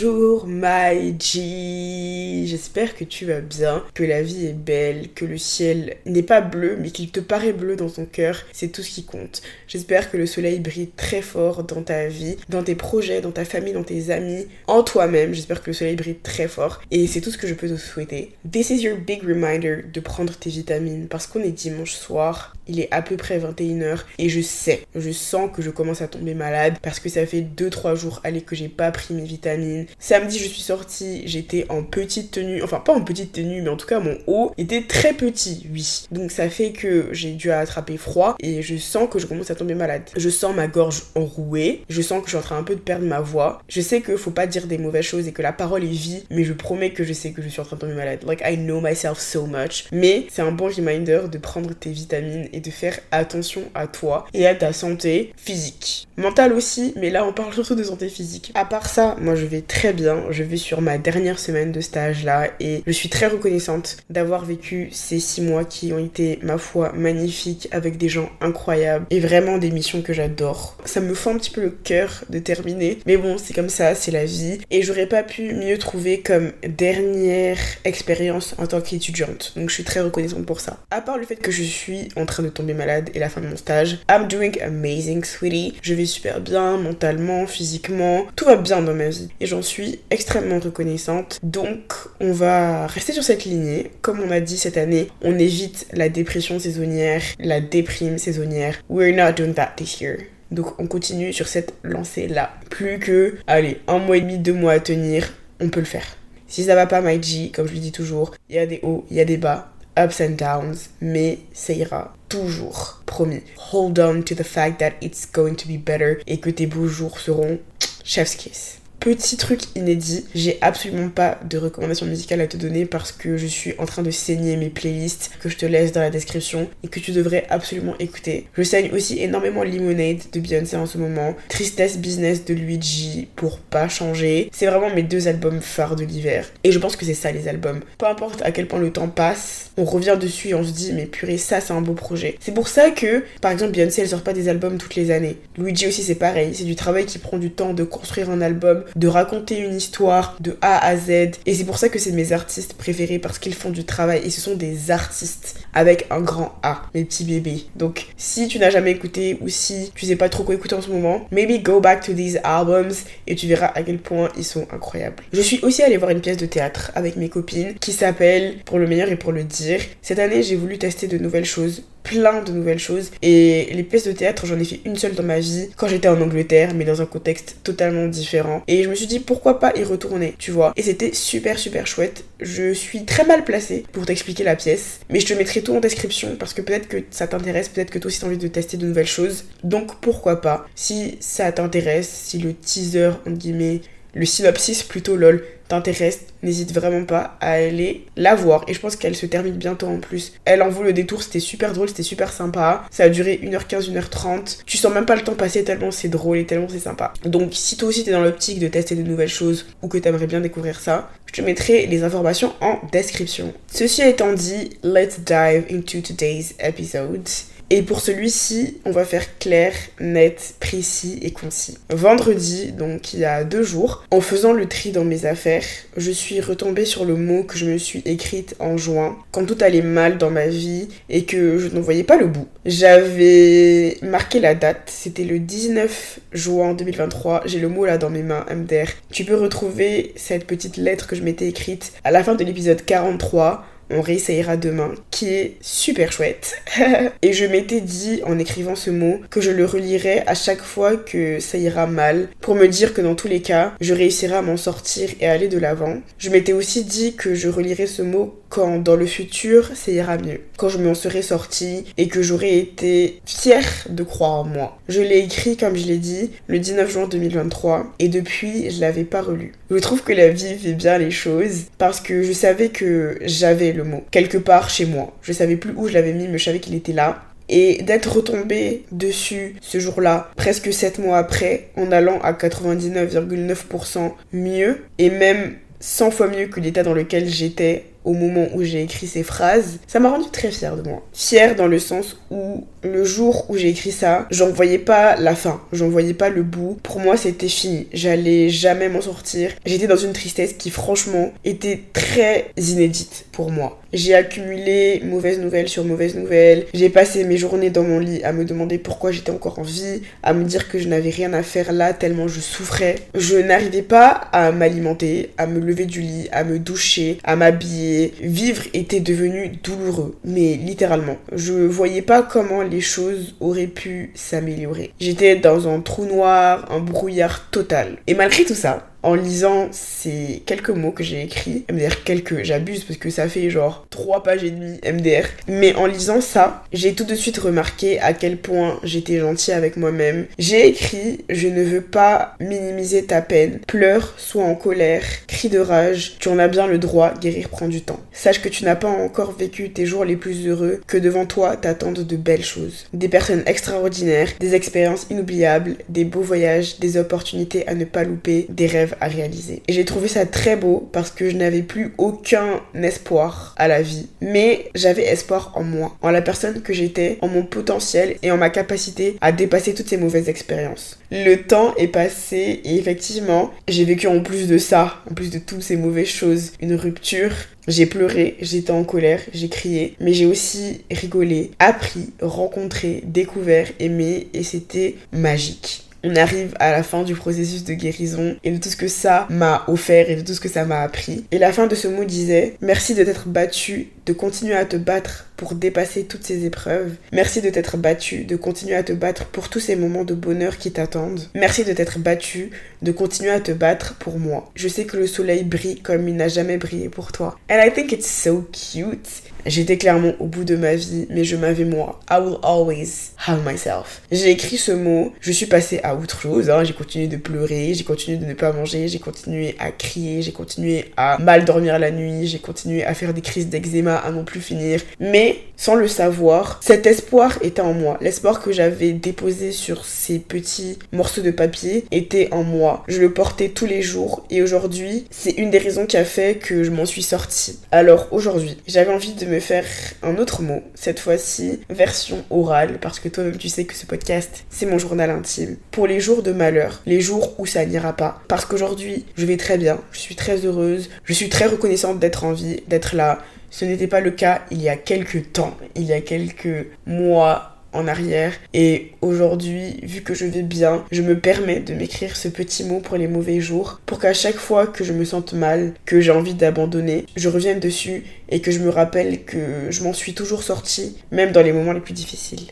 Bonjour G, j'espère que tu vas bien, que la vie est belle, que le ciel n'est pas bleu mais qu'il te paraît bleu dans ton cœur, c'est tout ce qui compte. J'espère que le soleil brille très fort dans ta vie, dans tes projets, dans ta famille, dans tes amis, en toi-même, j'espère que le soleil brille très fort. Et c'est tout ce que je peux te souhaiter. This is your big reminder de prendre tes vitamines parce qu'on est dimanche soir, il est à peu près 21h et je sais, je sens que je commence à tomber malade parce que ça fait 2-3 jours allez que j'ai pas pris mes vitamines. Samedi je suis sortie, j'étais en petite tenue, enfin pas en petite tenue mais en tout cas mon haut était très petit, oui. Donc ça fait que j'ai dû attraper froid et je sens que je commence à tomber malade. Je sens ma gorge enrouée, je sens que je suis en train un peu de perdre ma voix. Je sais que faut pas dire des mauvaises choses et que la parole est vie, mais je promets que je sais que je suis en train de tomber malade. Like I know myself so much. Mais c'est un bon reminder de prendre tes vitamines de faire attention à toi et à ta santé physique. Mentale aussi, mais là on parle surtout de santé physique. À part ça, moi je vais très bien. Je vais sur ma dernière semaine de stage là et je suis très reconnaissante d'avoir vécu ces six mois qui ont été, ma foi, magnifiques avec des gens incroyables et vraiment des missions que j'adore. Ça me fend un petit peu le cœur de terminer, mais bon, c'est comme ça, c'est la vie et j'aurais pas pu mieux trouver comme dernière expérience en tant qu'étudiante. Donc je suis très reconnaissante pour ça. À part le fait que je suis en train de tomber malade et la fin de mon stage. I'm doing amazing, sweetie. Je vais super bien mentalement, physiquement. Tout va bien dans ma vie. Et j'en suis extrêmement reconnaissante. Donc, on va rester sur cette lignée. Comme on a dit cette année, on évite la dépression saisonnière, la déprime saisonnière. We're not doing that this year. Donc on continue sur cette lancée-là. Plus que, allez, un mois et demi, deux mois à tenir, on peut le faire. Si ça va pas, my G, comme je le dis toujours, il y a des hauts, il y a des bas ups and downs, mais ça ira toujours, promis. Hold on to the fact that it's going to be better et que tes beaux jours seront chef's kiss. Petit truc inédit, j'ai absolument pas de recommandations musicales à te donner parce que je suis en train de saigner mes playlists que je te laisse dans la description et que tu devrais absolument écouter. Je saigne aussi énormément Lemonade de Beyoncé en ce moment, Tristesse Business de Luigi pour pas changer. C'est vraiment mes deux albums phares de l'hiver et je pense que c'est ça les albums. Peu importe à quel point le temps passe, on revient dessus et on se dit mais purée ça c'est un beau projet. C'est pour ça que par exemple Beyoncé elle sort pas des albums toutes les années. Luigi aussi c'est pareil, c'est du travail qui prend du temps de construire un album de raconter une histoire de A à Z. Et c'est pour ça que c'est mes artistes préférés parce qu'ils font du travail et ce sont des artistes avec un grand A, mes petits bébés. Donc si tu n'as jamais écouté ou si tu sais pas trop quoi écouter en ce moment, maybe go back to these albums et tu verras à quel point ils sont incroyables. Je suis aussi allée voir une pièce de théâtre avec mes copines qui s'appelle Pour le meilleur et pour le dire. Cette année, j'ai voulu tester de nouvelles choses plein de nouvelles choses. Et les pièces de théâtre, j'en ai fait une seule dans ma vie quand j'étais en Angleterre, mais dans un contexte totalement différent. Et je me suis dit pourquoi pas y retourner, tu vois. Et c'était super super chouette. Je suis très mal placée pour t'expliquer la pièce, mais je te mettrai tout en description parce que peut-être que ça t'intéresse, peut-être que toi aussi t'as envie de tester de nouvelles choses. Donc pourquoi pas, si ça t'intéresse, si le teaser, entre guillemets, le synopsis plutôt lol t'intéresse, n'hésite vraiment pas à aller la voir. Et je pense qu'elle se termine bientôt en plus. Elle en vaut le détour, c'était super drôle, c'était super sympa. Ça a duré 1h15, 1h30. Tu sens même pas le temps passer tellement c'est drôle et tellement c'est sympa. Donc si toi aussi t'es dans l'optique de tester de nouvelles choses ou que t'aimerais bien découvrir ça, je te mettrai les informations en description. Ceci étant dit, let's dive into today's episode. Et pour celui-ci, on va faire clair, net, précis et concis. Vendredi, donc il y a deux jours, en faisant le tri dans mes affaires, je suis retombée sur le mot que je me suis écrite en juin, quand tout allait mal dans ma vie et que je ne voyais pas le bout. J'avais marqué la date, c'était le 19 juin 2023, j'ai le mot là dans mes mains, MDR. Tu peux retrouver cette petite lettre que je m'étais écrite à la fin de l'épisode 43 on réessayera demain, qui est super chouette. et je m'étais dit en écrivant ce mot que je le relirais à chaque fois que ça ira mal, pour me dire que dans tous les cas, je réussirai à m'en sortir et aller de l'avant. Je m'étais aussi dit que je relirais ce mot quand dans le futur ça ira mieux, quand je m'en serai sortie et que j'aurais été fière de croire en moi. Je l'ai écrit comme je l'ai dit le 19 juin 2023 et depuis je l'avais pas relu. Je trouve que la vie fait bien les choses parce que je savais que j'avais le mot quelque part chez moi. Je savais plus où je l'avais mis mais je savais qu'il était là et d'être retombée dessus ce jour-là, presque 7 mois après, en allant à 99,9% mieux, et même 100 fois mieux que l'état dans lequel j'étais au moment où j'ai écrit ces phrases, ça m'a rendu très fière de moi. Fière dans le sens où le jour où j'ai écrit ça, j'en voyais pas la fin, j'en voyais pas le bout. Pour moi, c'était fini. J'allais jamais m'en sortir. J'étais dans une tristesse qui, franchement, était très inédite pour moi. J'ai accumulé mauvaises nouvelles sur mauvaises nouvelles. J'ai passé mes journées dans mon lit à me demander pourquoi j'étais encore en vie, à me dire que je n'avais rien à faire là tellement je souffrais. Je n'arrivais pas à m'alimenter, à me lever du lit, à me doucher, à m'habiller. Vivre était devenu douloureux, mais littéralement. Je voyais pas comment les choses auraient pu s'améliorer. J'étais dans un trou noir, un brouillard total. Et malgré tout ça, en lisant ces quelques mots que j'ai écrits, MDR quelques, j'abuse parce que ça fait genre 3 pages et demie MDR, mais en lisant ça, j'ai tout de suite remarqué à quel point j'étais gentil avec moi-même. J'ai écrit Je ne veux pas minimiser ta peine, pleure, sois en colère, crie de rage, tu en as bien le droit, guérir prend du temps. Sache que tu n'as pas encore vécu tes jours les plus heureux, que devant toi t'attendent de belles choses. Des personnes extraordinaires, des expériences inoubliables, des beaux voyages, des opportunités à ne pas louper, des rêves à réaliser. Et j'ai trouvé ça très beau parce que je n'avais plus aucun espoir à la vie. Mais j'avais espoir en moi, en la personne que j'étais, en mon potentiel et en ma capacité à dépasser toutes ces mauvaises expériences. Le temps est passé et effectivement, j'ai vécu en plus de ça, en plus de toutes ces mauvaises choses, une rupture j'ai pleuré, j'étais en colère, j'ai crié, mais j'ai aussi rigolé, appris, rencontré, découvert, aimé, et c'était magique on arrive à la fin du processus de guérison et de tout ce que ça m'a offert et de tout ce que ça m'a appris. Et la fin de ce mot disait Merci de t'être battu, de continuer à te battre pour dépasser toutes ces épreuves. Merci de t'être battu, de continuer à te battre pour tous ces moments de bonheur qui t'attendent. Merci de t'être battu, de continuer à te battre pour moi. Je sais que le soleil brille comme il n'a jamais brillé pour toi. And I think it's so cute. J'étais clairement au bout de ma vie, mais je m'avais moi. I will always have myself. J'ai écrit ce mot, je suis passée à autre chose. Hein. J'ai continué de pleurer, j'ai continué de ne pas manger, j'ai continué à crier, j'ai continué à mal dormir la nuit, j'ai continué à faire des crises d'eczéma à non plus finir. Mais sans le savoir, cet espoir était en moi. L'espoir que j'avais déposé sur ces petits morceaux de papier était en moi. Je le portais tous les jours et aujourd'hui, c'est une des raisons qui a fait que je m'en suis sortie. Alors aujourd'hui, j'avais envie de me faire un autre mot, cette fois-ci version orale, parce que toi-même tu sais que ce podcast, c'est mon journal intime. Pour les jours de malheur, les jours où ça n'ira pas. Parce qu'aujourd'hui, je vais très bien, je suis très heureuse, je suis très reconnaissante d'être en vie, d'être là. Ce n'était pas le cas il y a quelques temps, il y a quelques mois, en arrière. Et aujourd'hui, vu que je vais bien, je me permets de m'écrire ce petit mot pour les mauvais jours, pour qu'à chaque fois que je me sente mal, que j'ai envie d'abandonner, je revienne dessus et que je me rappelle que je m'en suis toujours sortie, même dans les moments les plus difficiles.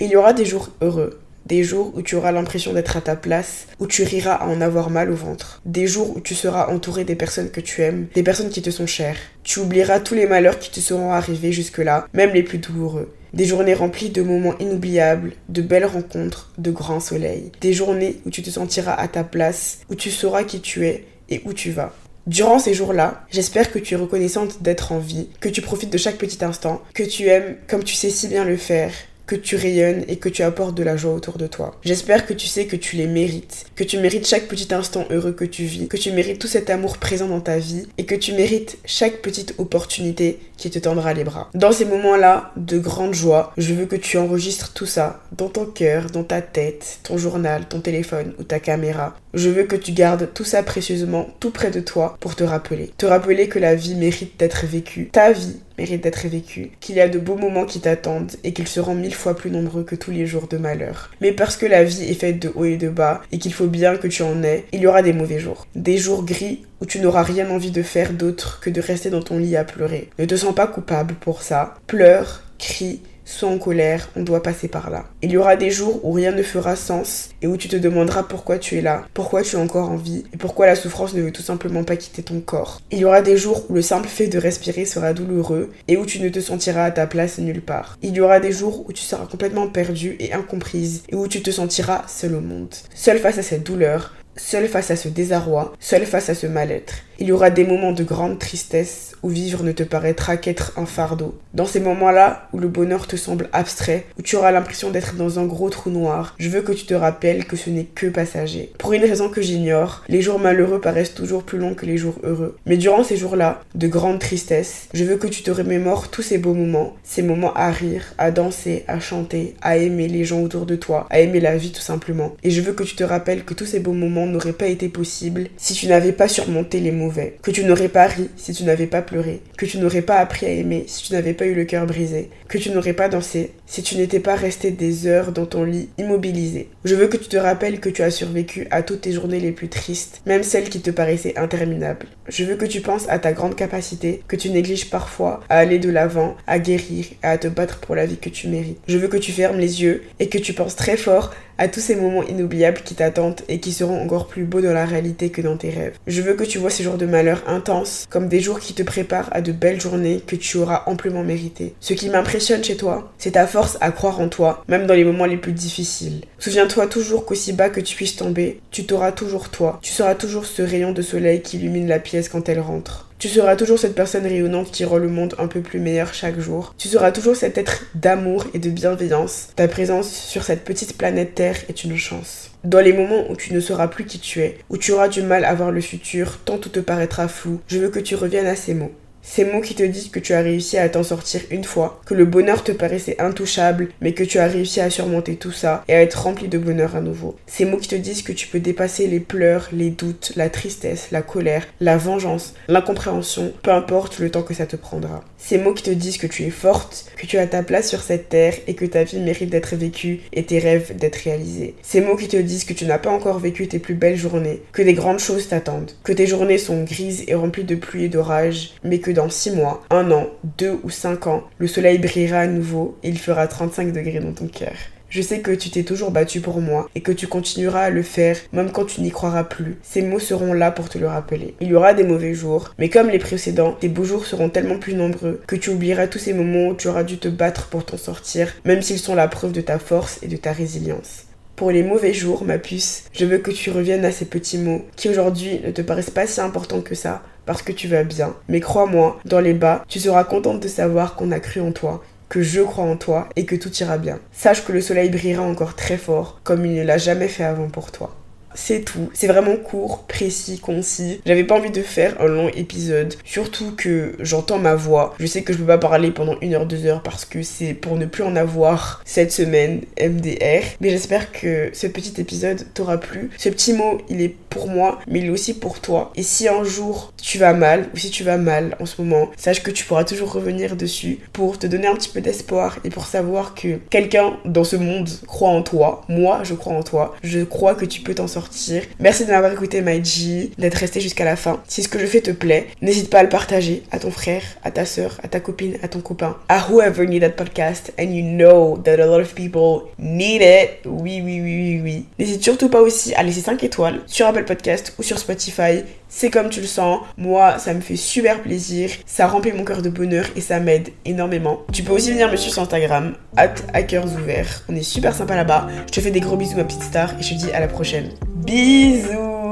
Il y aura des jours heureux, des jours où tu auras l'impression d'être à ta place, où tu riras à en avoir mal au ventre. Des jours où tu seras entouré des personnes que tu aimes, des personnes qui te sont chères. Tu oublieras tous les malheurs qui te seront arrivés jusque-là, même les plus douloureux. Des journées remplies de moments inoubliables, de belles rencontres, de grands soleils. Des journées où tu te sentiras à ta place, où tu sauras qui tu es et où tu vas. Durant ces jours-là, j'espère que tu es reconnaissante d'être en vie, que tu profites de chaque petit instant, que tu aimes comme tu sais si bien le faire, que tu rayonnes et que tu apportes de la joie autour de toi. J'espère que tu sais que tu les mérites, que tu mérites chaque petit instant heureux que tu vis, que tu mérites tout cet amour présent dans ta vie et que tu mérites chaque petite opportunité qui te tendra les bras. Dans ces moments-là de grande joie, je veux que tu enregistres tout ça dans ton cœur, dans ta tête, ton journal, ton téléphone ou ta caméra. Je veux que tu gardes tout ça précieusement tout près de toi pour te rappeler. Te rappeler que la vie mérite d'être vécue. Ta vie mérite d'être vécu, qu'il y a de beaux moments qui t'attendent et qu'ils seront mille fois plus nombreux que tous les jours de malheur. Mais parce que la vie est faite de haut et de bas et qu'il faut bien que tu en aies, il y aura des mauvais jours. Des jours gris où tu n'auras rien envie de faire d'autre que de rester dans ton lit à pleurer. Ne te sens pas coupable pour ça. Pleure, crie, soit en colère, on doit passer par là. Il y aura des jours où rien ne fera sens et où tu te demanderas pourquoi tu es là, pourquoi tu es encore en vie et pourquoi la souffrance ne veut tout simplement pas quitter ton corps. Il y aura des jours où le simple fait de respirer sera douloureux et où tu ne te sentiras à ta place nulle part. Il y aura des jours où tu seras complètement perdue et incomprise et où tu te sentiras seul au monde. Seul face à cette douleur, seul face à ce désarroi, seul face à ce mal-être. Il y aura des moments de grande tristesse où vivre ne te paraîtra qu'être un fardeau. Dans ces moments-là où le bonheur te semble abstrait, où tu auras l'impression d'être dans un gros trou noir, je veux que tu te rappelles que ce n'est que passager. Pour une raison que j'ignore, les jours malheureux paraissent toujours plus longs que les jours heureux. Mais durant ces jours-là, de grande tristesse, je veux que tu te remémores tous ces beaux moments, ces moments à rire, à danser, à chanter, à aimer les gens autour de toi, à aimer la vie tout simplement. Et je veux que tu te rappelles que tous ces beaux moments n'auraient pas été possibles si tu n'avais pas surmonté les que tu n'aurais pas ri si tu n'avais pas pleuré, que tu n'aurais pas appris à aimer si tu n'avais pas eu le cœur brisé, que tu n'aurais pas dansé si tu n'étais pas resté des heures dans ton lit immobilisé. Je veux que tu te rappelles que tu as survécu à toutes tes journées les plus tristes, même celles qui te paraissaient interminables. Je veux que tu penses à ta grande capacité, que tu négliges parfois à aller de l'avant, à guérir et à te battre pour la vie que tu mérites. Je veux que tu fermes les yeux et que tu penses très fort à tous ces moments inoubliables qui t'attendent et qui seront encore plus beaux dans la réalité que dans tes rêves. Je veux que tu vois ces jours de malheur intenses comme des jours qui te préparent à de belles journées que tu auras amplement méritées. Ce qui m'impressionne chez toi, c'est ta force à croire en toi, même dans les moments les plus difficiles. Souviens-toi toujours qu'aussi bas que tu puisses tomber, tu t'auras toujours toi. Tu seras toujours ce rayon de soleil qui illumine la pièce quand elle rentre. Tu seras toujours cette personne rayonnante qui rend le monde un peu plus meilleur chaque jour. Tu seras toujours cet être d'amour et de bienveillance. Ta présence sur cette petite planète Terre est une chance. Dans les moments où tu ne sauras plus qui tu es, où tu auras du mal à voir le futur, tant tout te paraîtra flou, je veux que tu reviennes à ces mots. Ces mots qui te disent que tu as réussi à t'en sortir une fois, que le bonheur te paraissait intouchable, mais que tu as réussi à surmonter tout ça et à être rempli de bonheur à nouveau. Ces mots qui te disent que tu peux dépasser les pleurs, les doutes, la tristesse, la colère, la vengeance, l'incompréhension, peu importe le temps que ça te prendra. Ces mots qui te disent que tu es forte, que tu as ta place sur cette terre et que ta vie mérite d'être vécue et tes rêves d'être réalisés. Ces mots qui te disent que tu n'as pas encore vécu tes plus belles journées, que des grandes choses t'attendent, que tes journées sont grises et remplies de pluie et d'orage, mais que dans 6 mois, 1 an, 2 ou 5 ans, le soleil brillera à nouveau et il fera 35 degrés dans ton cœur. Je sais que tu t'es toujours battu pour moi et que tu continueras à le faire même quand tu n'y croiras plus. Ces mots seront là pour te le rappeler. Il y aura des mauvais jours, mais comme les précédents, tes beaux jours seront tellement plus nombreux que tu oublieras tous ces moments où tu auras dû te battre pour t'en sortir, même s'ils sont la preuve de ta force et de ta résilience. Pour les mauvais jours, ma puce, je veux que tu reviennes à ces petits mots qui aujourd'hui ne te paraissent pas si importants que ça, parce que tu vas bien. Mais crois-moi, dans les bas, tu seras contente de savoir qu'on a cru en toi, que je crois en toi et que tout ira bien. Sache que le soleil brillera encore très fort, comme il ne l'a jamais fait avant pour toi c'est tout. C'est vraiment court, précis, concis. J'avais pas envie de faire un long épisode. Surtout que j'entends ma voix. Je sais que je peux pas parler pendant une heure, deux heures parce que c'est pour ne plus en avoir cette semaine MDR. Mais j'espère que ce petit épisode t'aura plu. Ce petit mot, il est pour moi, mais il est aussi pour toi. Et si un jour tu vas mal ou si tu vas mal en ce moment, sache que tu pourras toujours revenir dessus pour te donner un petit peu d'espoir et pour savoir que quelqu'un dans ce monde croit en toi. Moi, je crois en toi. Je crois que tu peux t'en sortir Merci de m'avoir écouté, G, d'être resté jusqu'à la fin. Si ce que je fais te plaît, n'hésite pas à le partager à ton frère, à ta soeur, à ta copine, à ton copain, à whoever need that podcast and you know that a lot of people need it. Oui, oui, oui, oui, oui. N'hésite surtout pas aussi à laisser 5 étoiles sur Apple Podcast ou sur Spotify. C'est comme tu le sens. Moi, ça me fait super plaisir. Ça remplit mon cœur de bonheur et ça m'aide énormément. Tu peux aussi venir me suivre sur Instagram, at hackersouverts. On est super sympa là-bas. Je te fais des gros bisous, ma petite star, et je te dis à la prochaine. Bisous.